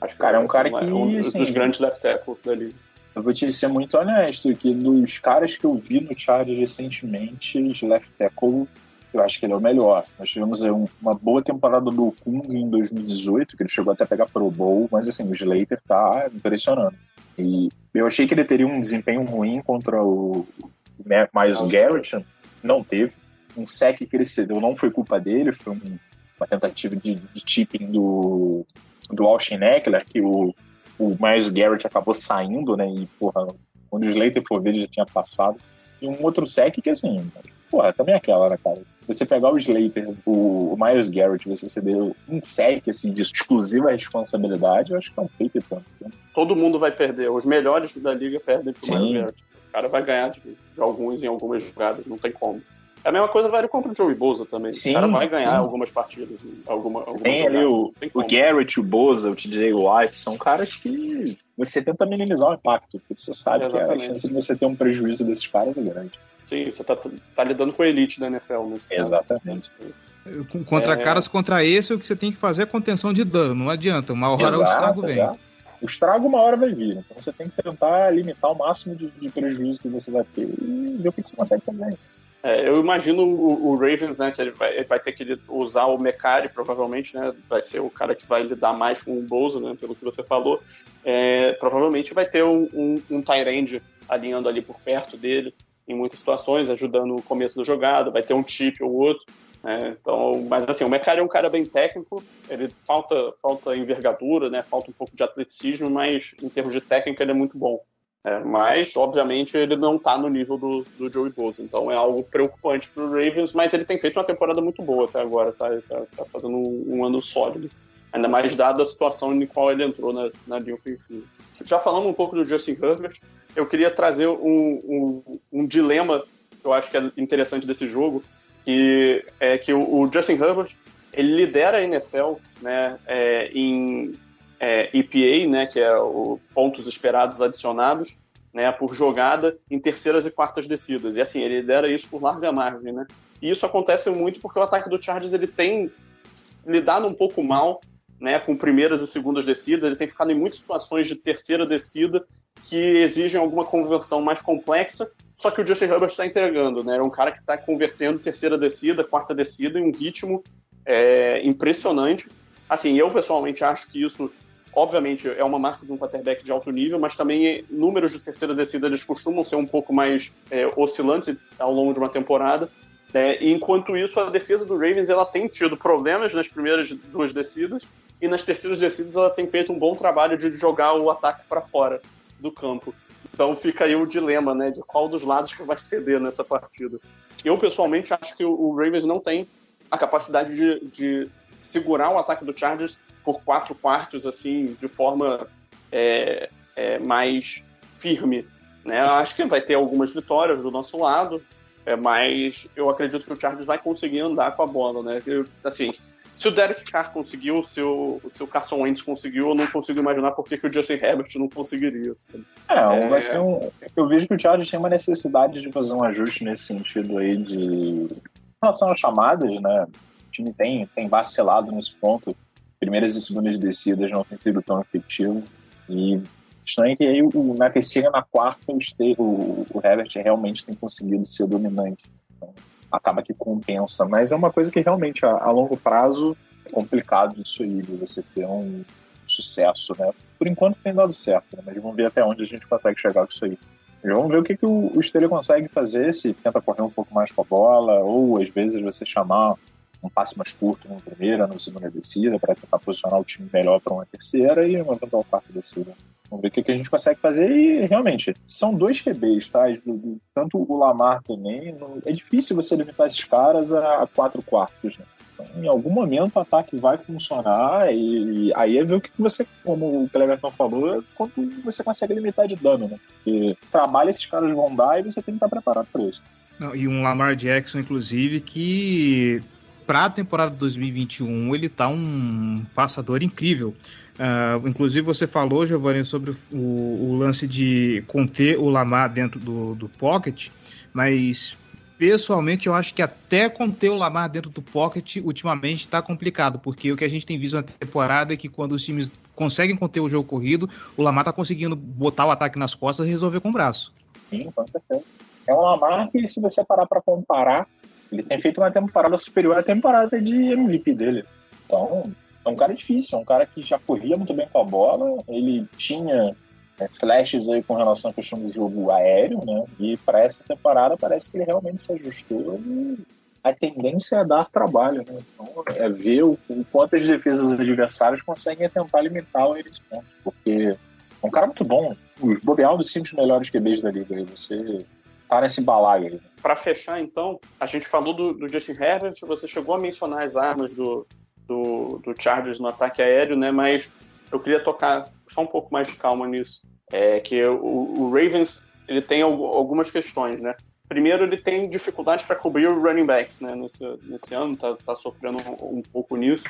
Acho que cara, é um cara que. Um assim, dos grandes left tackles da liga. Eu vou te ser muito honesto, que dos caras que eu vi no Chargers recentemente, os left tackle, eu acho que ele é o melhor. Nós tivemos uma boa temporada do Kung em 2018, que ele chegou até a pegar Pro Bowl, mas assim, o Slater tá impressionando. E eu achei que ele teria um desempenho ruim contra o Miles Garrett, não teve um sec que ele cedeu não foi culpa dele, foi um, uma tentativa de, de tipping do, do Austin Eckler, que o, o Miles Garrett acabou saindo, né? E, porra, quando o Slater for ver, ele já tinha passado. E um outro sec que, assim, porra, também é aquela, né, cara? Se você pegar o Slater, o, o Miles Garrett, você cedeu um sec, assim, de exclusiva responsabilidade, eu acho que é um feito tanto. Né? Todo mundo vai perder. Os melhores da liga perdem pro Sim. Miles Garrett. O cara vai ganhar de, de alguns em algumas jogadas, não tem como. A mesma coisa vale contra o Joey Boza também. Sim, o cara vai ganhar sim. algumas partidas. Alguma, algumas tem jogadas, ali o, tem o Garrett, o Boza, o TJ White, são caras que você tenta minimizar o impacto, porque você sabe Exatamente. que a chance de você ter um prejuízo desses caras é grande. Sim, você tá, tá lidando com a elite da NFL nesse Exatamente. Caso. Contra é... caras contra esse, o que você tem que fazer é contenção de dano, não adianta. Uma hora exato, o estrago vem. Exato. O estrago uma hora vai vir, então você tem que tentar limitar o máximo de, de prejuízo que você vai ter e ver o que você consegue fazer. É, eu imagino o, o, Ravens, né, que ele vai, ele vai, ter que usar o Mecari, provavelmente, né, vai ser o cara que vai lidar mais com o Bolsa, né, pelo que você falou. É, provavelmente vai ter um, um, um Tyrande alinhando ali por perto dele, em muitas situações, ajudando no começo da jogada, vai ter um chip ou outro. Né, então, mas assim, o Mecari é um cara bem técnico, ele falta, falta envergadura, né, falta um pouco de atleticismo, mas em termos de técnica ele é muito bom. É, mas, obviamente, ele não está no nível do, do Joey Bosa. Então é algo preocupante para o Ravens, mas ele tem feito uma temporada muito boa até agora, tá, tá, tá fazendo um, um, ano sólido. Ainda mais dada a situação em qual ele entrou na, na linha ofensiva. Já falando um pouco do Justin Herbert, eu queria trazer um, um, um dilema que eu acho que é interessante desse jogo, que é que o, o Justin Herbert ele lidera a NFL né, é, em é, EPA, né, que é o pontos esperados adicionados, né, por jogada em terceiras e quartas descidas. E assim, ele lidera isso por larga margem, né? E isso acontece muito porque o ataque do Chargers ele tem lidado um pouco mal, né, com primeiras e segundas descidas, ele tem ficado em muitas situações de terceira descida que exigem alguma conversão mais complexa, só que o Justin Herbert está entregando, né? É um cara que está convertendo terceira descida, quarta descida em um ritmo é, impressionante Assim, eu pessoalmente acho que isso, obviamente, é uma marca de um quarterback de alto nível, mas também números de terceira descida eles costumam ser um pouco mais é, oscilantes ao longo de uma temporada. Né? Enquanto isso, a defesa do Ravens ela tem tido problemas nas primeiras duas descidas e nas terceiras descidas ela tem feito um bom trabalho de jogar o ataque para fora do campo. Então fica aí o dilema, né, de qual dos lados que vai ceder nessa partida. Eu pessoalmente acho que o Ravens não tem a capacidade de, de segurar o ataque do Chargers por quatro quartos, assim, de forma é, é, mais firme. Né? Eu acho que vai ter algumas vitórias do nosso lado, é, mas eu acredito que o Chargers vai conseguir andar com a bola. Né? Eu, assim, se o Derek Carr conseguiu, se o, se o Carson Wentz conseguiu, eu não consigo imaginar por que, que o Justin Herbert não conseguiria. Sabe? É, é... Vai ser um, eu vejo que o Chargers tem uma necessidade de fazer um ajuste nesse sentido aí de em relação às chamadas, né? O time tem, tem vacilado nesse ponto. Primeiras e segundas descidas não tem sido tão efetivo. E estranho que aí o, na terceira e na quarta o, o Herbert realmente tem conseguido ser dominante. Então, acaba que compensa. Mas é uma coisa que realmente a, a longo prazo é complicado isso aí, de você ter um sucesso, né? Por enquanto tem dado certo, né? mas vamos ver até onde a gente consegue chegar com isso aí. E vamos ver o que, que o, o Estrela consegue fazer, se tenta correr um pouco mais com a bola, ou às vezes você chamar um passe mais curto na primeira, na segunda descida, para tentar posicionar o time melhor para uma terceira e uma eventual quarta descida. Vamos ver o que, a gente consegue fazer. E realmente, são dois QBs, tá? Tanto o Lamar também. É difícil você limitar esses caras a quatro quartos, né? Então, em algum momento o ataque vai funcionar e aí é ver o que você, como o Cleverton falou, quanto você consegue limitar de dano, né? Porque trabalho esses caras vão dar e você tem que estar preparado para isso. Não, e um Lamar Jackson, inclusive, que para a temporada 2021 ele tá um passador incrível. Uh, inclusive você falou, Giovanni, sobre o, o, lance de conter o Lamar dentro do, do pocket, mas pessoalmente eu acho que até conter o Lamar dentro do pocket ultimamente está complicado, porque o que a gente tem visto na temporada é que quando os times conseguem conter o jogo corrido, o Lamar está conseguindo botar o ataque nas costas e resolver com o braço. Sim, com certeza. É um Lamar que, se você parar para comparar, ele tem feito uma temporada superior à temporada de MVP dele. Então, é um cara difícil, é um cara que já corria muito bem com a bola, ele tinha é, flashes aí com relação à questão do jogo aéreo, né? E para essa temporada parece que ele realmente se ajustou e a tendência é dar trabalho, né? Então é ver o, o quanto as defesas adversárias conseguem tentar limitá-lo nesse ponto, porque é um cara muito bom, os bobear dos cinco melhores QBs da liga, você tá nesse balaio. Para fechar, então, a gente falou do, do Justin Herbert, você chegou a mencionar as armas do, do, do Chargers no ataque aéreo, né? Mas eu queria tocar só um pouco mais de calma nisso. É que o, o Ravens ele tem algumas questões, né? Primeiro, ele tem dificuldade para cobrir running backs, né? Nesse, nesse ano, tá, tá sofrendo um, um, pouco nisso.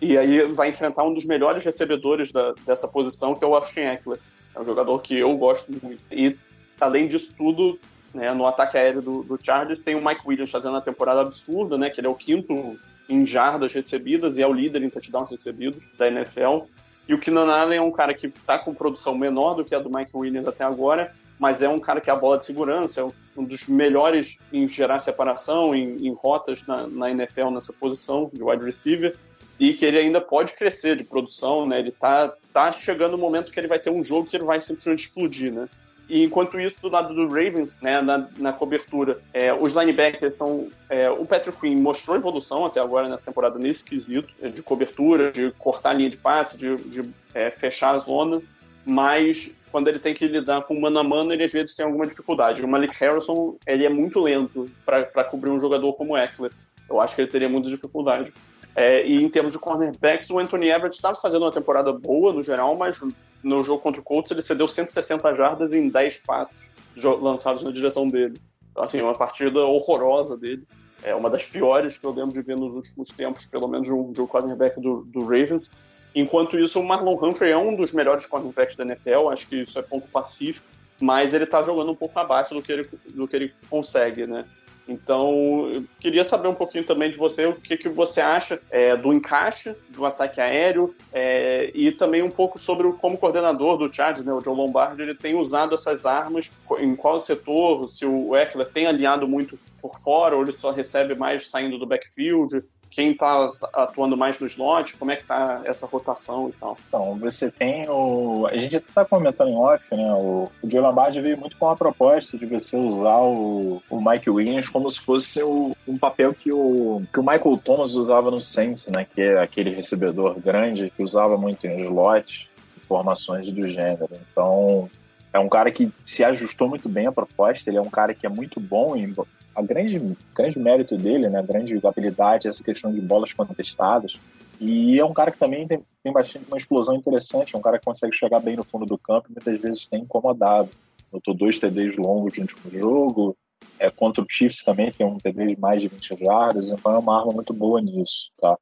E aí vai enfrentar um dos melhores recebedores da, dessa posição, que é o Austin Eckler. É um jogador que eu gosto muito. E, além disso tudo, né, no ataque aéreo do, do Chargers, tem o Mike Williams fazendo uma temporada absurda, né? Que ele é o quinto em jardas recebidas e é o líder em touchdowns recebidos da NFL. E o Keenan Allen é um cara que está com produção menor do que a do Mike Williams até agora, mas é um cara que é a bola de segurança, é um dos melhores em gerar separação, em, em rotas na, na, NFL nessa posição de wide receiver, e que ele ainda pode crescer de produção, né? Ele tá, tá chegando o momento que ele vai ter um jogo que ele vai simplesmente explodir, né? E enquanto isso, do lado do Ravens, né, na, na cobertura, é, os linebackers são. É, o Patrick Quinn mostrou evolução até agora nessa temporada nesse quesito, é, de cobertura, de cortar a linha de passe, de, de é, fechar a zona, mas quando ele tem que lidar com mano a mano, ele às vezes tem alguma dificuldade. O Malik Harrison ele é muito lento para cobrir um jogador como Eckler. Eu acho que ele teria muita dificuldade. É, e em termos de cornerbacks, o Anthony Everett estava fazendo uma temporada boa no geral, mas no jogo contra o Colts, ele cedeu 160 jardas em 10 passes lançados na direção dele. Então, assim, uma partida horrorosa dele. É uma das piores que eu lembro de ver nos últimos tempos, pelo menos de um, de um cornerback do, do Ravens. Enquanto isso, o Marlon Humphrey é um dos melhores cornerbacks da NFL, acho que isso é ponto pacífico, mas ele está jogando um pouco abaixo do que ele, do que ele consegue, né? Então, eu queria saber um pouquinho também de você, o que, que você acha é, do encaixe do ataque aéreo é, e também um pouco sobre o, como coordenador do Chargers, né, o John Lombardi, ele tem usado essas armas, em qual setor, se o Eckler tem alinhado muito por fora ou ele só recebe mais saindo do backfield. Quem tá atuando mais no slot, como é que tá essa rotação e tal. Então, você tem o. A gente tá comentando em off, né? O, o Joe Lombardi veio muito com a proposta de você usar o, o Mike Williams como se fosse o, um papel que o, que o Michael Thomas usava no Saints, né? Que é aquele recebedor grande que usava muito em slot, formações do gênero. Então, é um cara que se ajustou muito bem à proposta, ele é um cara que é muito bom em a grande, grande mérito dele, né, a grande habilidade essa questão de bolas contestadas. E é um cara que também tem, tem bastante uma explosão interessante, é um cara que consegue chegar bem no fundo do campo e muitas vezes tem incomodado. Notou dois TDs longos no último jogo, é, contra o Chiefs também tem um TD de mais de 20 jardas, então é uma arma muito boa nisso, tá?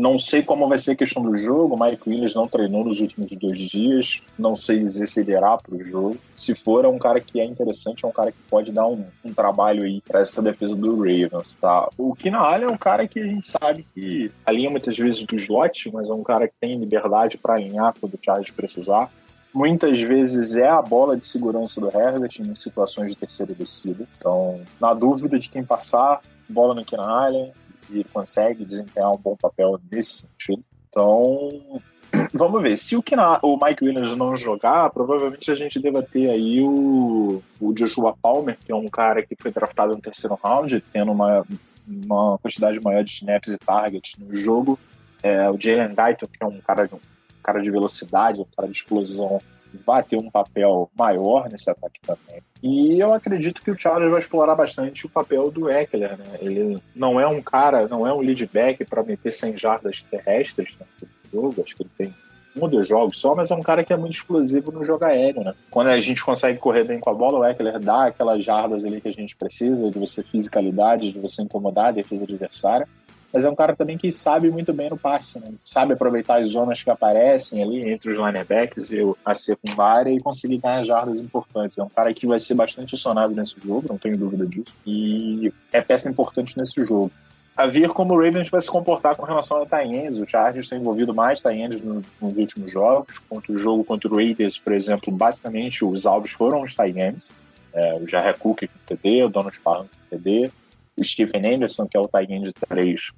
Não sei como vai ser a questão do jogo. Mike Williams não treinou nos últimos dois dias. Não sei se ele irá para o jogo. Se for, é um cara que é interessante, é um cara que pode dar um, um trabalho aí para essa defesa do Ravens, tá? O Allen é um cara que a gente sabe que alinha muitas vezes do slot, mas é um cara que tem liberdade para alinhar quando o Charles precisar. Muitas vezes é a bola de segurança do Herbert em situações de terceira descida. Então, na dúvida de quem passar, bola no Keenan Allen, e consegue desempenhar um bom papel nesse sentido. Então, vamos ver. Se o, Kina, o Mike Williams não jogar, provavelmente a gente deva ter aí o, o Joshua Palmer, que é um cara que foi draftado no terceiro round, tendo uma, uma quantidade maior de snaps e targets no jogo. É, o Jalen Guyton, que é um cara, um cara de velocidade, um cara de explosão vai ter um papel maior nesse ataque também. E eu acredito que o Chargers vai explorar bastante o papel do Eckler, né? Ele não é um cara, não é um lead back para meter 100 jardas terrestres né, no jogo, acho que ele tem um ou dois jogos só, mas é um cara que é muito explosivo no jogo aéreo, né? Quando a gente consegue correr bem com a bola, o Eckler dá aquelas jardas ali que a gente precisa, de você fisicalidade, de você incomodar a defesa adversária mas é um cara também que sabe muito bem no passe, né? Sabe aproveitar as zonas que aparecem ali entre os linebacks e a secundária e conseguir ganhar jardas importantes. É um cara que vai ser bastante acionado nesse jogo, não tenho dúvida disso. E é peça importante nesse jogo. A ver como o Ravens vai se comportar com relação a Taiens. O Chargers tem envolvido mais Taiens nos últimos jogos. Contra o jogo contra o Raiders, por exemplo, basicamente os alvos foram os Taiens. É, o Jarre Cook com TD, o Donald Parham com TD, o Stephen Anderson, que é o Taigen de 3,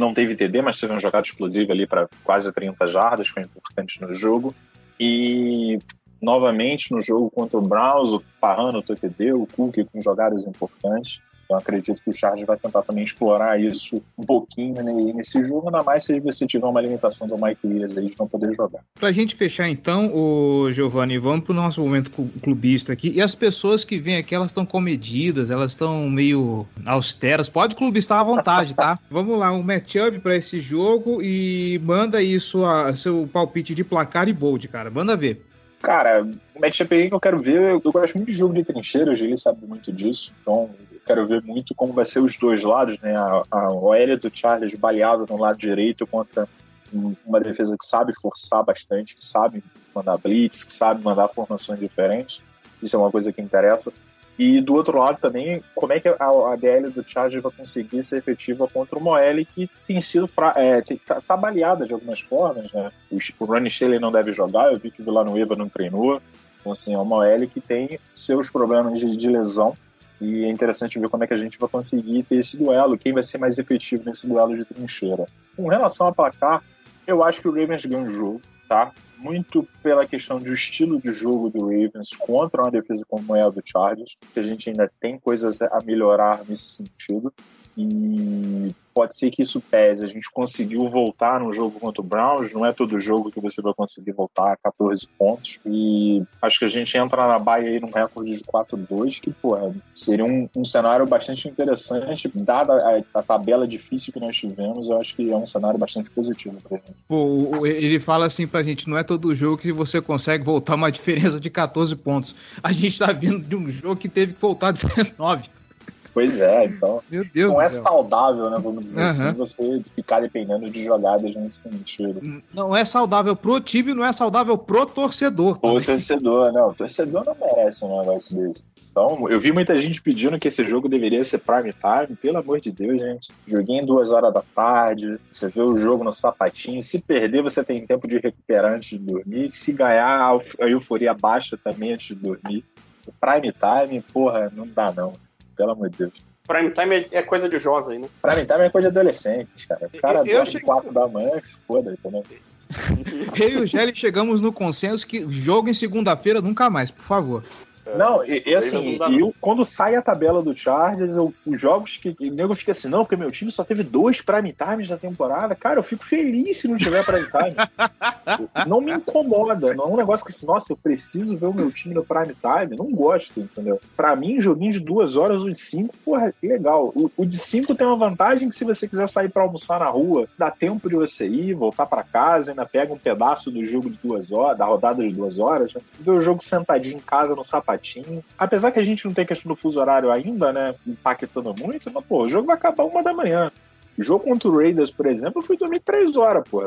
não teve TD, mas teve uma jogada explosiva ali para quase 30 jardas, foi importante no jogo. E novamente no jogo contra o Browns, o Parrano, o TD, o Cook com jogadas importantes. Então acredito que o Chargers vai tentar também explorar isso um pouquinho nesse jogo, ainda mais se você tiver uma limitação do Mike Williams aí de não poder jogar. Pra gente fechar então, o Giovanni, vamos pro nosso momento clubista aqui. E as pessoas que vêm aqui, elas estão comedidas, elas estão meio austeras. Pode clubistar à vontade, tá? vamos lá, um matchup para esse jogo e manda aí sua, seu palpite de placar e bold, cara. Manda ver. Cara, o matchup aí que eu quero ver, eu, eu gosto muito de jogo de trincheiras, ele sabe muito disso, então quero ver muito como vai ser os dois lados, né? A, a OL do Charles baleado no lado direito contra uma defesa que sabe forçar bastante, que sabe mandar blitz, que sabe mandar formações diferentes. Isso é uma coisa que interessa. E do outro lado também, como é que a, a DL do Chargers vai conseguir ser efetiva contra uma OL que tem sido fra... é, tá, tá, baleada de algumas formas, né? O, o Ronnie Shelley não deve jogar, eu vi que o Villanueva não treinou. Então, assim, é uma OL que tem seus problemas de, de lesão e é interessante ver como é que a gente vai conseguir ter esse duelo, quem vai ser mais efetivo nesse duelo de trincheira. Com relação a placar, eu acho que o Ravens ganha o jogo, tá? Muito pela questão do estilo de jogo do Ravens contra uma defesa como é a do Chargers, que a gente ainda tem coisas a melhorar nesse sentido. E pode ser que isso pese. A gente conseguiu voltar no jogo contra o Browns, não é todo jogo que você vai conseguir voltar a 14 pontos. E acho que a gente entra na baia aí num recorde de 4-2, que, pô, seria um, um, cenário bastante interessante, dada a, a, tabela difícil que nós tivemos, eu acho que é um cenário bastante positivo pra gente. Pô, ele fala assim pra gente, não é todo jogo que você consegue voltar uma diferença de 14 pontos. A gente tá vindo de um jogo que teve que voltar 19. Pois é, então. Meu Deus não é saudável, né? Vamos dizer uhum. assim, você ficar dependendo de jogadas nesse sentido. Não é saudável pro time, não é saudável pro torcedor. Pro torcedor, não. O torcedor não merece um negócio desse. Então, eu vi muita gente pedindo que esse jogo deveria ser prime time. Pelo amor de Deus, gente. Joguinho duas horas da tarde. Você vê o jogo no sapatinho. Se perder, você tem tempo de recuperar antes de dormir. Se ganhar, a euforia baixa também antes de dormir. O prime time, porra, não dá não pelo amor de Deus. Prime time é, é coisa de jovem, né? Prime time é coisa de adolescente, cara. O cara Eu- eu dorme cheguei- 4 da manhã, que se foda, entendeu? Eu e o Gelli chegamos no consenso que jogo em segunda-feira nunca mais, por favor. Não, e, e assim, eu- quando sai a tabela do Chargers, eu- os jogos que o nego fica assim, não, porque meu time só teve dois prime times na temporada. Cara, eu fico feliz se não tiver prime time. não me incomoda, não é um negócio que assim, nossa, eu preciso ver o meu time no prime time. Não gosto, entendeu? Pra mim, joguinho de duas horas, o de cinco, porra, legal. O, o de cinco tem uma vantagem que se você quiser sair pra almoçar na rua, dá tempo de você ir, voltar pra casa, ainda pega um pedaço do jogo de duas horas, da rodada de duas horas, né? ver o jogo sentadinho em casa no sapatinho. Apesar que a gente não tem questão do fuso horário ainda, né? Impactando muito, mas, pô, o jogo vai acabar uma da manhã. O jogo contra o Raiders, por exemplo, eu fui dormir três horas, pô.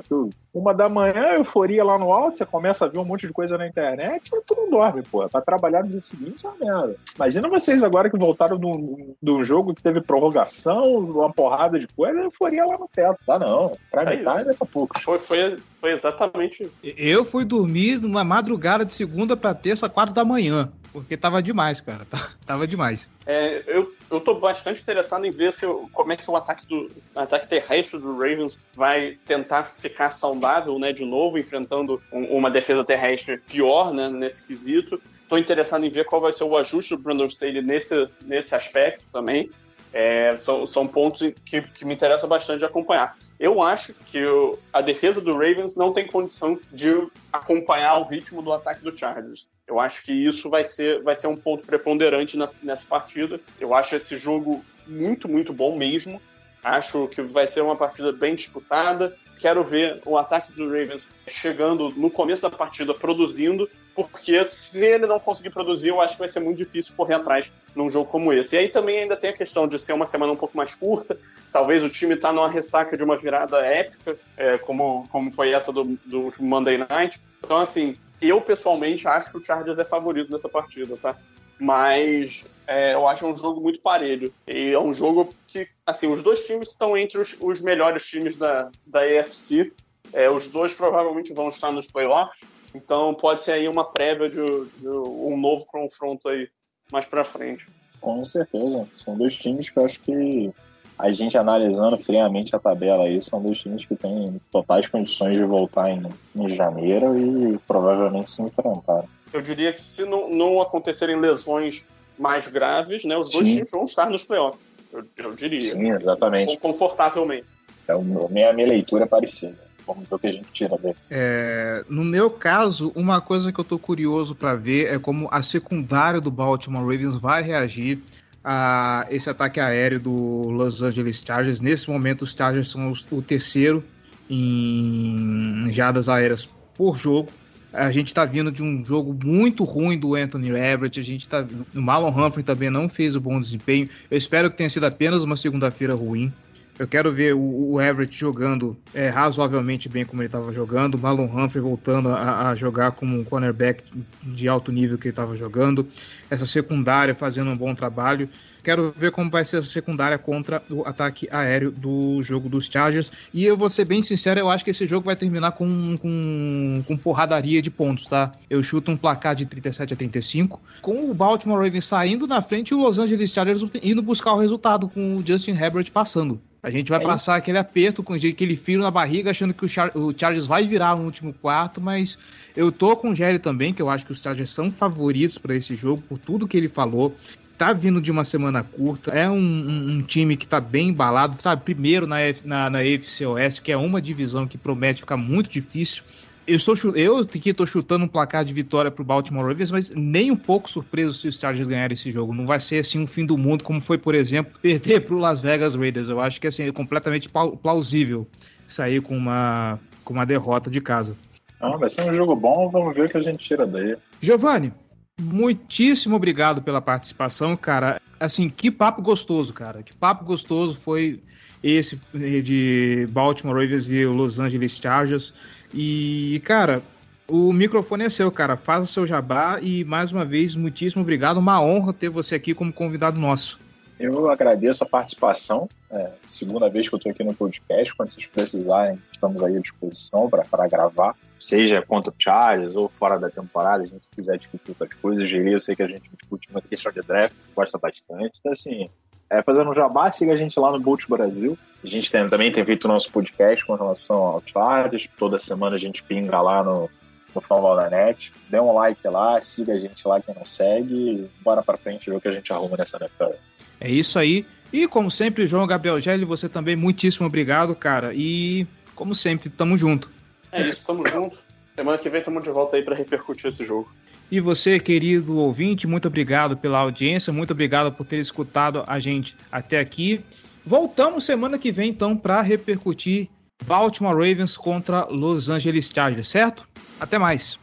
Uma da manhã, euforia lá no alto, você começa a ver um monte de coisa na internet, mas tu não dorme, pô. Pra trabalhar no dia seguinte é uma merda. Imagina vocês agora que voltaram de um, de um jogo que teve prorrogação, uma porrada de coisa, euforia lá no teto. Tá não. Prime É isso. time daqui a pouco. Foi, foi, foi exatamente isso. Eu fui dormir numa madrugada de segunda pra terça, quatro da manhã. Porque tava demais, cara. Tava demais. É, eu, eu tô bastante interessado em ver se o- como é que o ataque do ataque terrestre do Ravens vai tentar ficar saudável, né, de novo, enfrentando um- uma defesa terrestre pior, né, nesse quesito. Tô interessado em ver qual vai ser o ajuste do Brandon Staley nesse, nesse aspecto também. É, são, são pontos que, que me interessam bastante de acompanhar. Eu acho que o- a defesa do Ravens não tem condição de acompanhar o ritmo do ataque do Chargers. Eu acho que isso vai ser, vai ser um ponto preponderante na- nessa partida. Eu acho esse jogo muito, muito bom mesmo. Acho que vai ser uma partida bem disputada. Quero ver o ataque do Ravens chegando no começo da partida produzindo, porque se ele não conseguir produzir, eu acho que vai ser muito difícil correr atrás num jogo como esse. E aí também ainda tem a questão de ser uma semana um pouco mais curta. Talvez o time tá numa ressaca de uma virada épica, é, como, como foi essa do, do último Monday Night. Então, assim, eu pessoalmente acho que o Chargers é favorito nessa partida, tá? Mas é, eu acho um jogo muito parelho. E é um jogo que, assim, os dois times estão entre os, os melhores times da, da AFC. É, os dois provavelmente vão estar nos playoffs. Então pode ser aí uma prévia de, de um novo confronto aí mais pra frente. Com certeza. São dois times que eu acho que a gente analisando friamente a tabela aí, são dois times que têm totais condições de voltar em, em janeiro e provavelmente se enfrentar. Eu diria que se não, não acontecerem lesões mais graves, né, os dois Sim. times vão estar nos playoffs. Eu, eu diria. Sim, exatamente. Confortavelmente. É meu- minha, minha leitura é parecida. Vamos ver o que a gente tira dele. É, no meu caso, uma coisa que eu tô curioso pra ver é como a secundária do Baltimore Ravens vai reagir a esse ataque aéreo do Los Angeles Chargers. Nesse momento, os Chargers são o terceiro em jadas aéreas por jogo. A gente está vindo de um jogo muito ruim do Anthony Everett. A gente tá, o Marlon Humphrey também não fez o bom desempenho. Eu espero que tenha sido apenas uma segunda-feira ruim. Eu quero ver o, Everett jogando é, razoavelmente bem como ele estava jogando, o Marlon Humphrey voltando a, a jogar como um cornerback de alto nível que ele estava jogando, essa secundária fazendo um bom trabalho. Quero ver como vai ser essa secundária contra o ataque aéreo do jogo dos Chargers. E eu vou ser bem sincero, eu acho que esse jogo vai terminar com, com, com porradaria de pontos, tá? Eu chuto um placar de 37 a 35, com o Baltimore Ravens saindo na frente e o Los Angeles Chargers indo buscar o resultado com o Justin Herbert passando. A gente vai É passar aquele aperto com aquele fio na barriga, achando que o, Char o Chargers vai virar no último quarto, mas eu tô com o Jerry também, que eu acho que os Chargers são favoritos para esse jogo, por tudo que ele falou. Tá vindo de uma semana curta, é um, um- um time que tá bem embalado, sabe? Primeiro na, F- na, na AFC Oeste, que é uma divisão que promete ficar muito difícil. Eu, estou, eu que estou chutando um placar de vitória pro Baltimore Ravens, mas nem um pouco surpreso se os Chargers ganharem esse jogo. Não vai ser assim um fim do mundo, como foi, por exemplo, perder pro Las Vegas Raiders. Eu acho que assim, é completamente plau- plausível sair com uma, com uma derrota de casa. Não, vai ser um jogo bom, vamos ver o que a gente tira daí. Giovanni, muitíssimo obrigado pela participação, cara. Assim, que papo gostoso, cara. Que papo gostoso foi esse de Baltimore Ravens e Los Angeles Chargers. E, cara, o microfone é seu, cara. Faça o seu jabá e, mais uma vez, muitíssimo obrigado. Uma honra ter você aqui como convidado nosso. Eu agradeço a participação. É, segunda vez que eu estou aqui no podcast. Quando vocês precisarem, estamos aí à disposição para gravar. Seja contra o Charles ou fora da temporada, a gente quiser discutir outras coisas. Eu sei que a gente discute muita questão de draft, gosta bastante. Então, assim, É, fazendo um jabá, siga a gente lá no Bolt Brasil. A gente tem, também tem feito o nosso podcast com relação ao Outliers. Toda semana a gente pinga lá no, no Fórmula da Net. Dê um like lá, siga a gente lá quem não segue. Bora pra frente ver o que a gente arruma nessa NFL. É isso aí. E como sempre, João Gabriel Gelli, você também, muitíssimo obrigado, cara. E como sempre, tamo junto. É isso, tamo junto. Semana que vem tamo de volta aí para repercutir esse jogo. E você, querido ouvinte, muito obrigado pela audiência, muito obrigado por ter escutado a gente até aqui. Voltamos semana que vem, então, para repercutir Baltimore Ravens contra Los Angeles Chargers, certo? Até mais.